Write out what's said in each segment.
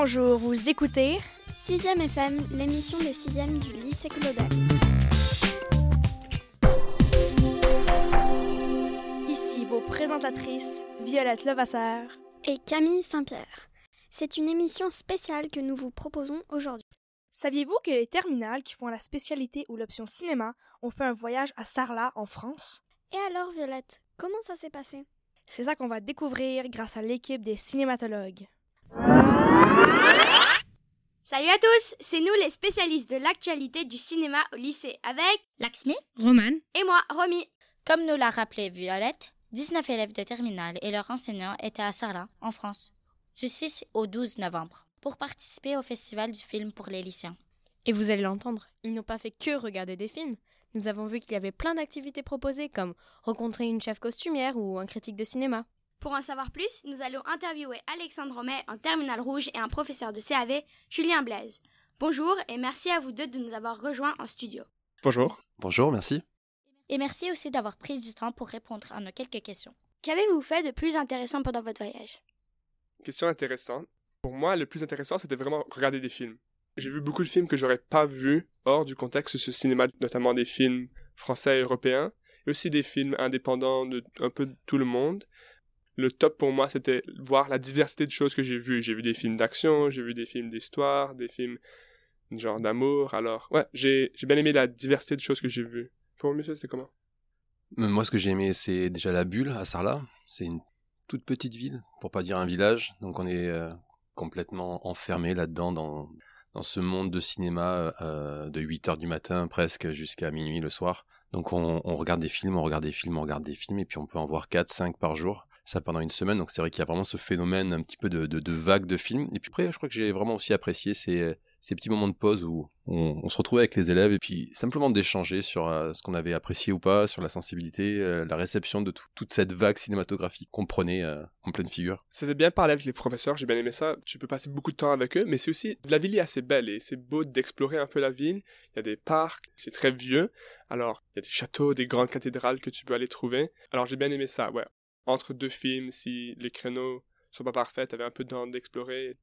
Bonjour, vous écoutez 6e FM, l'émission des 6e du lycée Claudel. Ici vos présentatrices, Violette Levasseur et Camille Saint-Pierre. C'est une émission spéciale que nous vous proposons aujourd'hui. Saviez-vous que les terminales qui font la spécialité ou l'option cinéma ont fait un voyage à Sarlat en France? Et alors, Violette, comment ça s'est passé? C'est ça qu'on va découvrir grâce à l'équipe des cinématologues. Salut à tous, c'est nous les spécialistes de l'actualité du cinéma au lycée avec Laxmi, Roman et moi, Romy. Comme nous l'a rappelé Violette, 19 élèves de terminale et leurs enseignants étaient à Sarlat, en France, du 6 au 12 novembre, pour participer au festival du film pour les lycéens. Et vous allez l'entendre, ils n'ont pas fait que regarder des films. Nous avons vu qu'il y avait plein d'activités proposées comme rencontrer une chef costumière ou un critique de cinéma. Pour en savoir plus, nous allons interviewer Alexandre Romet en terminale rouge et un professeur de CAV, Julien Blaise. Bonjour et merci à vous deux de nous avoir rejoints en studio. Bonjour. Bonjour, merci. Et merci aussi d'avoir pris du temps pour répondre à nos quelques questions. Qu'avez-vous fait de plus intéressant pendant votre voyage? Question intéressante. Pour moi, le plus intéressant, c'était vraiment regarder des films. J'ai vu beaucoup de films que j'aurais pas vus hors du contexte de ce cinéma, notamment des films français et européens, et aussi des films indépendants de un peu de tout le monde le top pour moi, c'était voir la diversité de choses que j'ai vues. J'ai vu des films d'action, j'ai vu des films d'histoire, des films genre d'amour. Alors, ouais, j'ai, j'ai bien aimé la diversité de choses que j'ai vues. Pour monsieur, c'était comment? Euh, Moi, ce que j'ai aimé, c'est déjà la bulle à Sarlat. C'est une toute petite ville, pour pas dire un village. Donc, on est euh, complètement enfermé là-dedans, dans, dans ce monde de cinéma euh, de 8 heures du matin presque jusqu'à minuit le soir. Donc, on, on regarde des films, on regarde des films, on regarde des films, et puis on peut en voir 4, 5 par jour ça pendant une semaine. Donc c'est vrai qu'il y a vraiment ce phénomène un petit peu de, de, de, vague de films. Et puis après, je crois que j'ai vraiment aussi apprécié ces, ces petits moments de pause où on, se retrouvait avec les élèves et puis simplement d'échanger sur euh, ce qu'on avait apprécié ou pas, sur la sensibilité, euh, la réception de toute cette vague cinématographique qu'on prenait euh, en pleine figure. C'était bien parler avec les professeurs, j'ai bien aimé ça. Tu peux passer beaucoup de temps avec eux, mais c'est aussi la ville est assez belle et c'est beau d'explorer un peu la ville. Il y a des parcs, c'est très vieux. Alors il y a des châteaux, des grandes cathédrales que tu peux aller trouver. Alors j'ai bien aimé ça. Ouais, entre deux films, si les créneaux sont pas parfaits, t'avais un peu de temps d'explorer.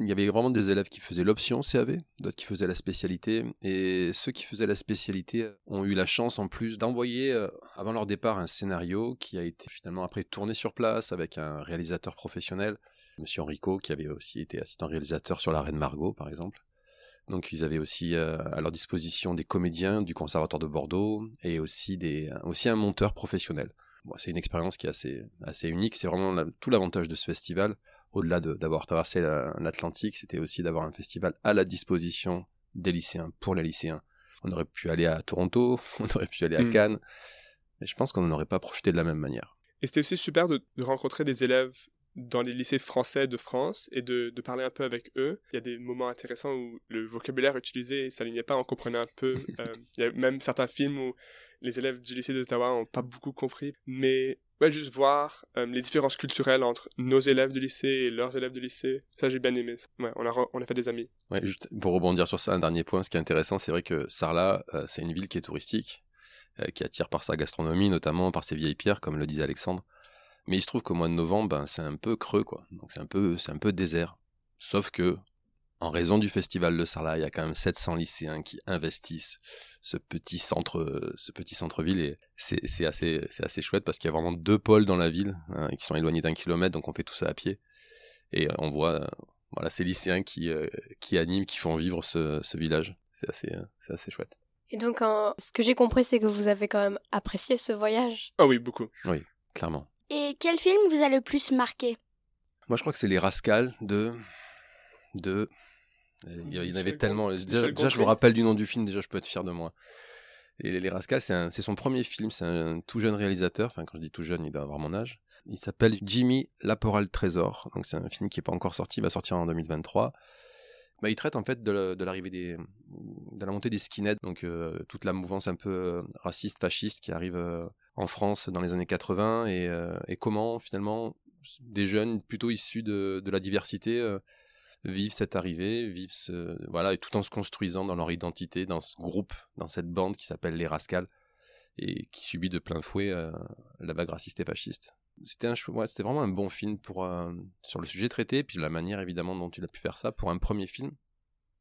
Il y avait vraiment des élèves qui faisaient l'option CAV, d'autres qui faisaient la spécialité, et ceux qui faisaient la spécialité ont eu la chance en plus d'envoyer euh, avant leur départ un scénario qui a été finalement après tourné sur place avec un réalisateur professionnel, Monsieur Enrico, qui avait aussi été assistant réalisateur sur La Reine Margot par exemple. Donc ils avaient aussi euh, à leur disposition des comédiens du Conservatoire de Bordeaux et aussi des aussi un monteur professionnel c'est une expérience qui est assez, assez unique. C'est vraiment tout l'avantage de ce festival, au-delà d'avoir traversé l'Atlantique, c'était aussi d'avoir un festival à la disposition des lycéens, pour les lycéens. On aurait pu aller à Toronto, on aurait pu aller à hmm. Cannes, mais je pense qu'on n'en aurait pas profité de la même manière. Et c'était aussi super de, de, rencontrer des élèves dans les lycées français de France et de, de, parler un peu avec eux. Il y a des moments intéressants où le vocabulaire utilisé s'alignait pas, on comprenait un peu. euh, il y a même certains films où les élèves du lycée d'Ottawa ont pas beaucoup compris, mais ouais, juste voir euh, les différences culturelles entre nos élèves du lycée et leurs élèves du lycée, ça j'ai bien aimé. Ouais, on a, on a fait des amis. Ouais, juste pour rebondir sur ça, un dernier point, ce qui est intéressant, c'est vrai que Sarlat, euh, c'est une ville qui est touristique, euh, qui attire par sa gastronomie, notamment par ses vieilles pierres, comme le disait Alexandre. Mais il se trouve qu'au mois de novembre, ben, c'est un peu creux, quoi. Donc c'est un peu, c'est un peu désert. Sauf que en raison du festival de Sarlat, il y a quand même 700 lycéens qui investissent ce petit centre, ce petit centre-ville et c'est assez, c'est assez chouette parce qu'il y a vraiment deux pôles dans la ville hein, qui sont éloignés d'un kilomètre, donc on fait tout ça à pied et on voit, voilà, ces lycéens qui euh, qui animent, qui font vivre ce, ce village. C'est assez, c'est assez chouette. Et donc, ce que j'ai compris, c'est que vous avez quand même apprécié ce voyage. Ah oui, beaucoup. Oui, clairement. Et quel film vous a le plus marqué? Moi, je crois que c'est Les Rascals de de il y en avait tellement. Déjà, je me rappelle du nom du film, déjà, je peux être fier de moi. Et Les Rascals, c'est son premier film, c'est un tout jeune réalisateur, enfin quand je dis tout jeune, il doit avoir mon âge. Il s'appelle Jimmy Laporal Trésor, donc c'est un film qui est pas encore sorti, il va sortir en 2023. Bah, il traite en fait de l'arrivée des, de la montée des skinheads, donc euh, toute la mouvance un peu euh, raciste, fasciste qui arrive euh, en France dans les années 80 et, et comment finalement des jeunes plutôt issus de, de la diversité vivent cette arrivée, vivent ce, voilà, et tout en se construisant dans leur identité, dans ce groupe, dans cette bande qui s'appelle les Rascals, et qui subit de plein fouet euh, la vague raciste et fasciste. C'était un, ouais, c'était vraiment un bon film pour euh, sur le sujet traité, puis la manière évidemment dont il a pu faire ça pour un premier film.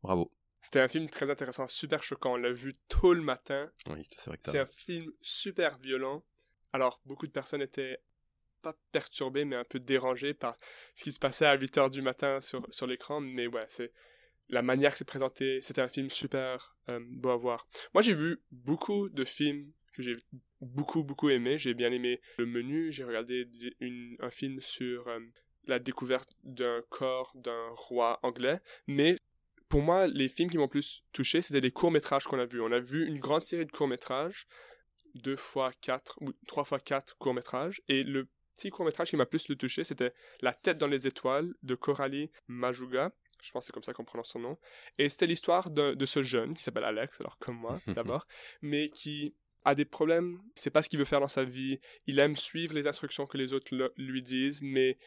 Bravo. C'était un film très intéressant, super choquant. On l'a vu tôt le matin. Oui, c'est vrai que C'est un film super violent. Alors, beaucoup de personnes étaient pas perturbées, mais un peu dérangées par ce qui se passait à 8 heures du matin sur, sur l'écran. Mais ouais, c'est la manière que c'est présenté. C'était un film super euh, beau à voir. Moi, j'ai vu beaucoup de films que j'ai beaucoup, beaucoup aimé. J'ai bien aimé Le Menu. J'ai regardé un film sur euh, la découverte d'un corps d'un roi anglais. Mais pour moi, les films qui m'ont plus touché, c'était les courts-métrages qu'on a vus. On a vu une grande série de courts-métrages, deux fois quatre, ou trois fois quatre courts-métrages. Et le petit court-métrage qui m'a plus le touché, c'était La tête dans les étoiles de Coralie Majuga. Je pense que c'est comme ça qu'on prononce son nom. Et c'était l'histoire de ce jeune qui s'appelle Alex, alors comme moi d'abord, mais qui a des problèmes, il sait pas ce qu'il veut faire dans sa vie, il aime suivre les instructions que les autres le- lui disent, mais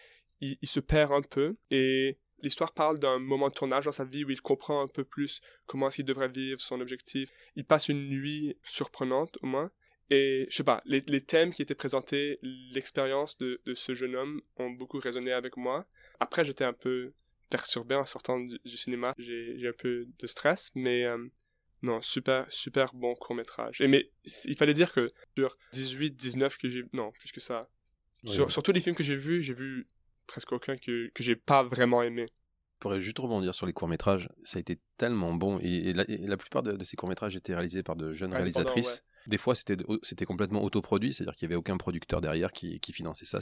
il, il se perd un peu. Et l'histoire parle d'un moment de tournage dans sa vie où il comprend un peu plus comment est-ce qu'il devrait vivre, son objectif. Il passe une nuit surprenante au moins. Et je sais pas, les, les thèmes qui étaient présentés, l'expérience de, de ce jeune homme ont beaucoup résonné avec moi. Après, j'étais un peu perturbé en sortant du, du cinéma. J'ai un peu de stress, mais euh, non, super, super bon court-métrage. Et mais il fallait dire que sur 18, 19 que j'ai... Non, plus que ça. Oui, sur, oui. sur tous les films que j'ai vus, j'ai vu presque aucun que, que j'ai pas vraiment aimé. Je pourrais juste rebondir sur les courts-métrages. Ça a été tellement bon. Et, et la, et la plupart de, de ces courts-métrages étaient réalisés par de jeunes réalisatrices. Des fois, c'était complètement autoproduit, c'est-à-dire qu'il n'y avait aucun producteur derrière qui, finançait ça.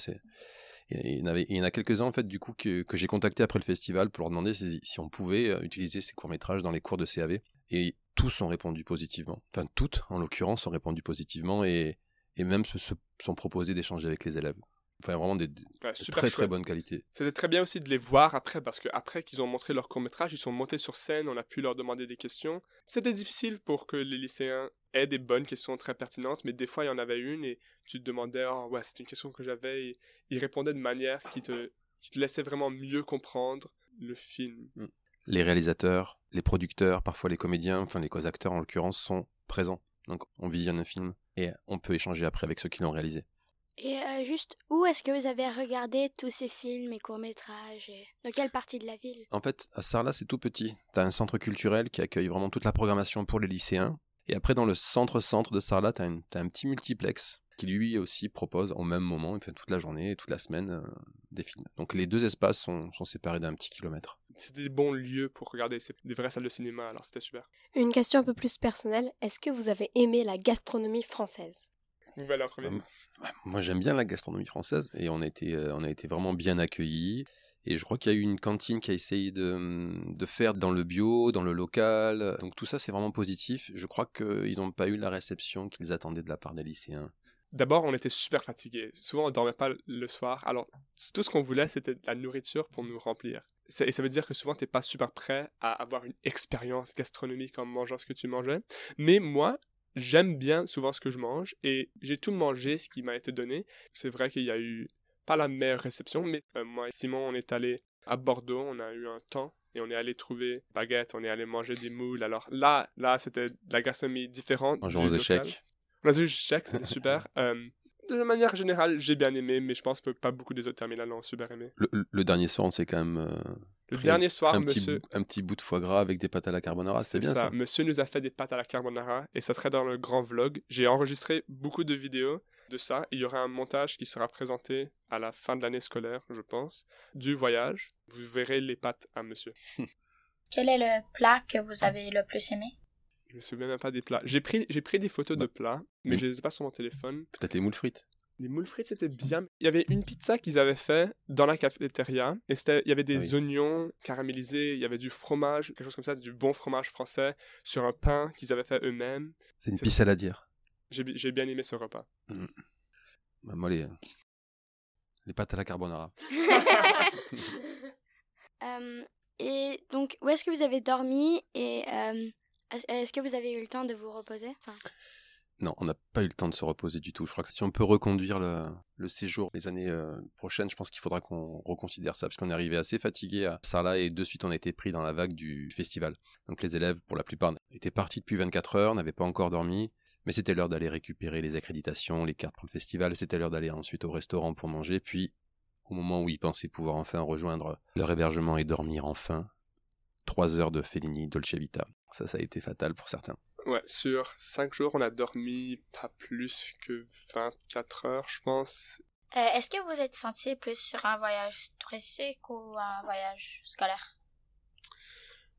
Il y en a quelques-uns, en fait, du coup, que, j'ai contacté après le festival pour leur demander si, on pouvait euh, utiliser ces courts-métrages dans les cours de CAV. Et tous ont répondu positivement. Enfin, toutes, en l'occurrence, ont répondu positivement et, et même se, se sont proposés d'échanger avec les élèves. Enfin, vraiment des, des Ouais, super très très chouette. bonne qualité. C'était très bien aussi de les voir après, parce que après qu'ils ont montré leur court-métrage, ils sont montés sur scène, on a pu leur demander des questions. C'était difficile pour que les lycéens aient des bonnes questions très pertinentes, mais des fois il y en avait une et tu te demandais, oh ouais, c'est une question que j'avais, et ils répondaient de manière qui te, qui te laissait vraiment mieux comprendre le film. les réalisateurs, les producteurs, parfois les comédiens, enfin les co-acteurs en l'occurrence, sont présents. Donc on visionne un film et on peut échanger après avec ceux qui l'ont réalisé. Et euh, juste, où est-ce que vous avez regardé tous ces films et courts-métrages et Dans quelle partie de la ville? En fait, à Sarlat, c'est tout petit. T'as un centre culturel qui accueille vraiment toute la programmation pour les lycéens. Et après, dans le centre-centre de Sarlat, t'as, un petit multiplex qui lui aussi propose au même moment, enfin toute la journée et toute la semaine, euh, des films. Donc les deux espaces sont, sont séparés d'un petit kilomètre. C'était des bons lieux pour regarder, c'est des vraies salles de cinéma, alors c'était super. Une question un peu plus personnelle. Est-ce que vous avez aimé la gastronomie française? En premier. Hum. Moi, j'aime bien la gastronomie française et on a été, euh, on a été vraiment bien accueillis. Et je crois qu'il y a eu une cantine qui a essayé de, de faire dans le bio, dans le local. Donc tout ça, c'est vraiment positif. Je crois qu'ils n'ont pas eu la réception qu'ils attendaient de la part des lycéens. D'abord, on était super fatigués. Souvent, on dormait pas le soir. Alors, tout ce qu'on voulait, c'était de la nourriture pour nous remplir. Et ça veut dire que souvent, t'es pas super prêt à avoir une expérience gastronomique en mangeant ce que tu mangeais. Mais moi, j'aime bien souvent ce que je mange et j'ai tout mangé ce qui m'a été donné. C'est vrai qu'il y a eu pas la meilleure réception, mais euh, moi et Simon, on est allé à Bordeaux, on a eu un temps et on est allé trouver baguette, on est allé manger des moules. Alors là, là, c'était de la gastronomie différente. En du jouant aux échecs. On a joué aux échecs, c'était super. Euh, de manière générale, j'ai bien aimé, mais je pense que pas beaucoup des autres terminales l'ont super aimé. Le, dernier soir, on s'est quand même euh, Le pris dernier soir, un, petit, monsieur, bout- un petit bout de foie gras avec des pâtes à la carbonara. C'était bien ça. Monsieur nous a fait des pâtes à la carbonara et ça serait dans le grand vlog. J'ai enregistré beaucoup de vidéos de ça. Il y aura un montage qui sera présenté à la fin de l'année scolaire, je pense, du voyage. Vous verrez les pâtes à monsieur. Quel est le plat que vous avez le plus aimé? Je me souviens même pas des plats. J'ai pris, j'ai pris des photos de plats, mais mm. je les ai pas sur mon téléphone. Peut-être les moules frites. Les moules frites, c'était bien. Il y avait une pizza qu'ils avaient fait dans la cafétéria. Et c'était, il y avait des Ah oui. oignons caramélisés, il y avait du fromage, quelque chose comme ça, du bon fromage français, sur un pain qu'ils avaient fait eux-mêmes. C'est une pisse à dire. J'ai, j'ai bien aimé ce repas. Bah, moi, les, les pâtes à la carbonara. Euh, Et donc, où est-ce que vous avez dormi et euh, est-ce que vous avez eu le temps de vous reposer? Non, on n'a pas eu le temps de se reposer du tout. Je crois que si on peut reconduire le, le séjour les années euh, prochaines, je pense qu'il faudra qu'on reconsidère ça, parce qu'on est arrivé assez fatigué à Sarlat et de suite on a été pris dans la vague du festival. Donc les élèves, pour la plupart, étaient partis depuis 24 heures, n'avaient pas encore dormi. Mais c'était l'heure d'aller récupérer les accréditations, les cartes pour le festival, c'était l'heure d'aller ensuite au restaurant pour manger, puis au moment où ils pensaient pouvoir enfin rejoindre leur hébergement et dormir enfin, trois heures de Fellini Dolce Vita. Ça, ça a été fatal pour certains. Ouais, sur cinq jours, on a dormi pas plus que 24 heures, je pense. Euh, Est-ce que vous êtes senti plus sur un voyage touristique ou un voyage scolaire?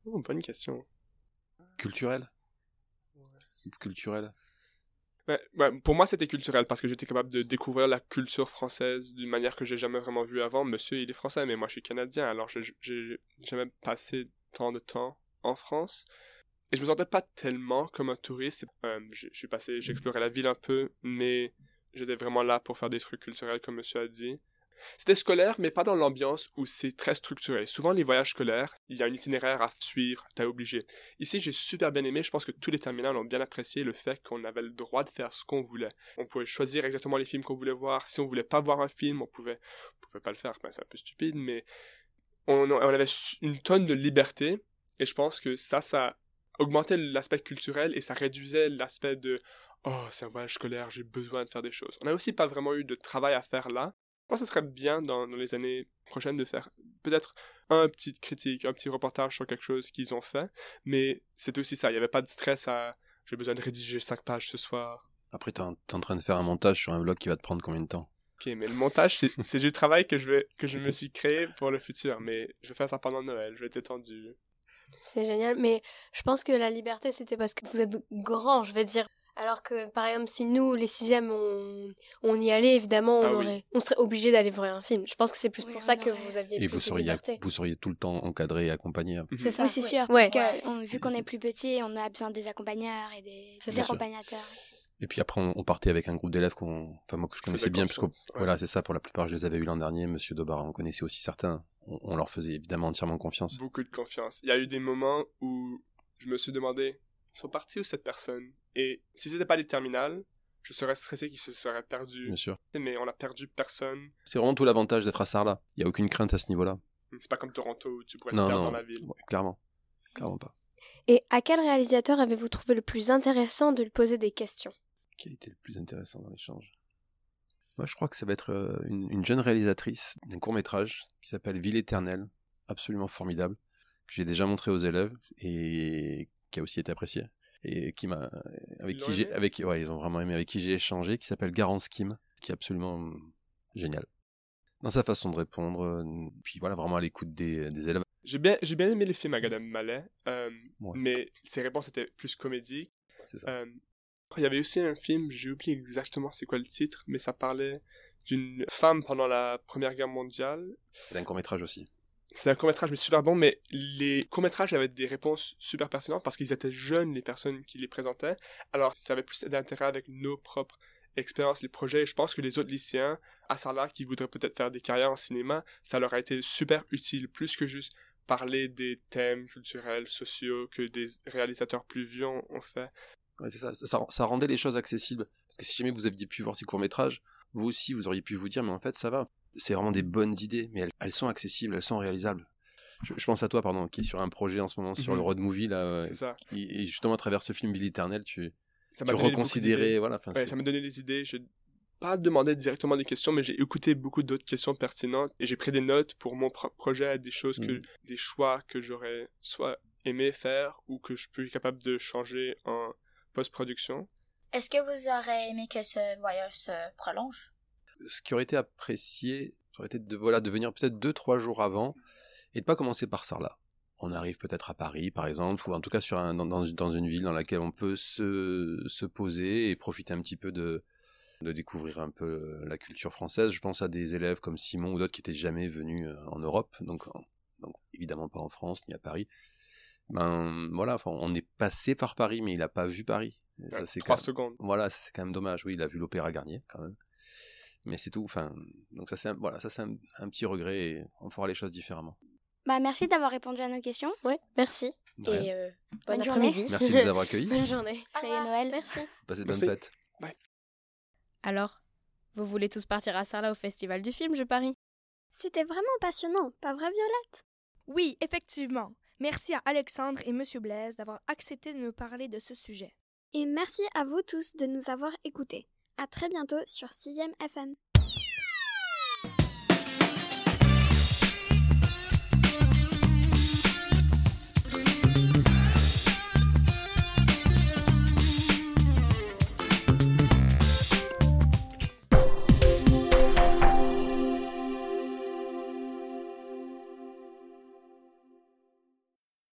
Oh, bonne question. Culturel? Culturel? Ouais, ouais, pour moi, c'était culturel parce que j'étais capable de découvrir la culture française d'une manière que j'ai jamais vraiment vue avant. Monsieur, il est français, mais moi, je suis canadien, alors j'ai jamais passé de temps en France. Et je me sentais pas tellement comme un touriste. Euh, je passé, j'ai exploré la ville un peu, mais j'étais vraiment là pour faire des trucs culturels, comme monsieur a dit. C'était scolaire, mais pas dans l'ambiance où c'est très structuré. Souvent, les voyages scolaires, il y a un itinéraire à suivre, t'es obligé. Ici, j'ai super bien aimé. Je pense que tous les terminales ont bien apprécié le fait qu'on avait le droit de faire ce qu'on voulait. On pouvait choisir exactement les films qu'on voulait voir. Si on voulait pas voir un film, on pouvait, on pouvait pas le faire. Ben, c'est un peu stupide, mais on, avait une tonne de liberté. Et je pense que ça, ça augmentait l'aspect culturel et ça réduisait l'aspect de oh, c'est un voyage scolaire, j'ai besoin de faire des choses. On n'a aussi pas vraiment eu de travail à faire là. Je pense que ce serait bien dans, les années prochaines de faire peut-être un petit critique, un petit reportage sur quelque chose qu'ils ont fait, mais c'est aussi ça, il n'y avait pas de stress à j'ai besoin de rédiger cinq pages ce soir. Après, t'es en, en train de faire un montage sur un vlog qui va te prendre combien de temps? Ok, mais le montage, c'est du travail que je, vais, que je me suis créé pour le futur, mais je vais faire ça pendant Noël, je vais être étendu. C'est génial, mais je pense que la liberté, c'était parce que vous êtes grand, je vais dire. Alors que, par exemple, si nous, les sixièmes, on, on y allait, évidemment, on, Ah oui. aurait, on serait obligé d'aller voir un film. Je pense que c'est plus Oui, pour ça que aurait- vous aviez Et plus vous de seriez, liberté. vous seriez tout le temps encadré et accompagné. C'est ça. Oui, c'est sûr. Ouais. Parce que on- vu qu'on est plus petit, on a besoin des accompagneurs et des, C'est des accompagnateurs. Et puis après, on, on partait avec un groupe d'élèves qu'on, enfin moi que je connaissais bien, parce que confiance, ouais. voilà, c'est ça. Pour la plupart, je les avais eu l'an dernier. Monsieur Dobar, on connaissait aussi certains. On, on leur faisait évidemment entièrement confiance. Beaucoup de confiance. Il y a eu des moments où je me suis demandé, ils sont partis où cette personne? Et si c'était pas les terminales, je serais stressé qu'ils se seraient perdus. Bien sûr. Mais on a perdu personne. C'est vraiment tout l'avantage d'être à Sarlat. Il y a aucune crainte à ce niveau-là. C'est pas comme Toronto où tu pourrais te Non, perdre non, dans la ville. ouais, clairement, clairement pas. Et à quel réalisateur avez-vous trouvé le plus intéressant de lui poser des questions? Qui a été le plus intéressant dans l'échange. Moi, je crois que ça va être euh, une, une jeune réalisatrice d'un court métrage qui s'appelle Ville éternelle, absolument formidable, que j'ai déjà montré aux élèves et qui a aussi été apprécié et qui m'a avec qui j'ai avec ouais ils ont vraiment aimé avec qui j'ai échangé qui s'appelle Garance Kim qui est absolument génial dans sa façon de répondre euh, puis voilà vraiment à l'écoute des, des élèves. J'ai bien, j'ai bien aimé les films à Gad Elmaleh, euh, Ouais. mais ses réponses étaient plus ça. Euh, il y avait aussi un film, j'ai oublié exactement c'est quoi le titre, mais ça parlait d'une femme pendant la Première Guerre mondiale. c'est un court métrage aussi C'était un court-métrage, mais super bon, mais les courts-métrages avaient des réponses super pertinentes parce qu'ils étaient jeunes, les personnes qui les présentaient. Alors, ça avait plus d'intérêt avec nos propres expériences, les projets. Et je pense que les autres lycéens à Sarlat qui voudraient peut-être faire des carrières en cinéma, ça leur a été super utile, plus que juste parler des thèmes culturels, sociaux que des réalisateurs plus vieux ont fait. Ouais, ça. Ça, rendait les choses accessibles. Parce que si jamais vous aviez pu voir ces courts-métrages, vous aussi, vous auriez pu vous dire, mais en fait, ça va. C'est vraiment des bonnes idées, mais elles, elles sont accessibles, elles sont réalisables. Je, je pense à toi, pardon, qui est sur un projet en ce moment sur Mhm. le road movie, là. C'est ça. et, et justement, à travers ce film Ville éternelle, tu, Ça tu reconsidérais, voilà. Ouais, ça m'a donné des idées. J'ai pas demandé directement des questions, mais j'ai écouté beaucoup d'autres questions pertinentes et j'ai pris des notes pour mon projet, des choses que, Mhm. des choix que j'aurais soit aimé faire ou que je être capable de changer en post-production. Est-ce que vous aurez aimé que ce voyage se prolonge? ce qui aurait été apprécié, ça aurait été de, voilà, de venir peut-être deux, trois jours avant et de pas commencer par Sarlat. On arrive peut-être à Paris, par exemple, ou en tout cas sur un, dans, dans, dans une ville dans laquelle on peut se, se poser et profiter un petit peu de, de découvrir un peu euh, la culture française. Je pense à des élèves comme Simon ou d'autres qui étaient jamais venus euh, en Europe, donc, donc évidemment pas en France ni à Paris. Ben voilà, enfin, on est passé par Paris, mais il a pas vu Paris. Ça, c'est Trois quand même- secondes. voilà, ça, c'est quand même dommage. Oui, il a vu l'Opéra Garnier quand même. Mais c'est tout. Enfin, donc ça c'est un, voilà, ça c'est un, un petit regret et on fera les choses différemment. Bah, merci d'avoir répondu à nos questions. Ouais, merci. Et euh, Bonne bon journée. après-midi. Merci de nous avoir accueillis. Bonne journée. Joyeux Noël. Merci. Passez de bonnes fêtes. Alors, vous voulez tous partir à Sarlat au festival du film, je parie? C'était vraiment passionnant, pas vrai Violette? Oui, effectivement. Merci à Alexandre et Monsieur Blaise d'avoir accepté de nous parler de ce sujet. Et merci à vous tous de nous avoir écoutés. À très bientôt sur 6ème FM.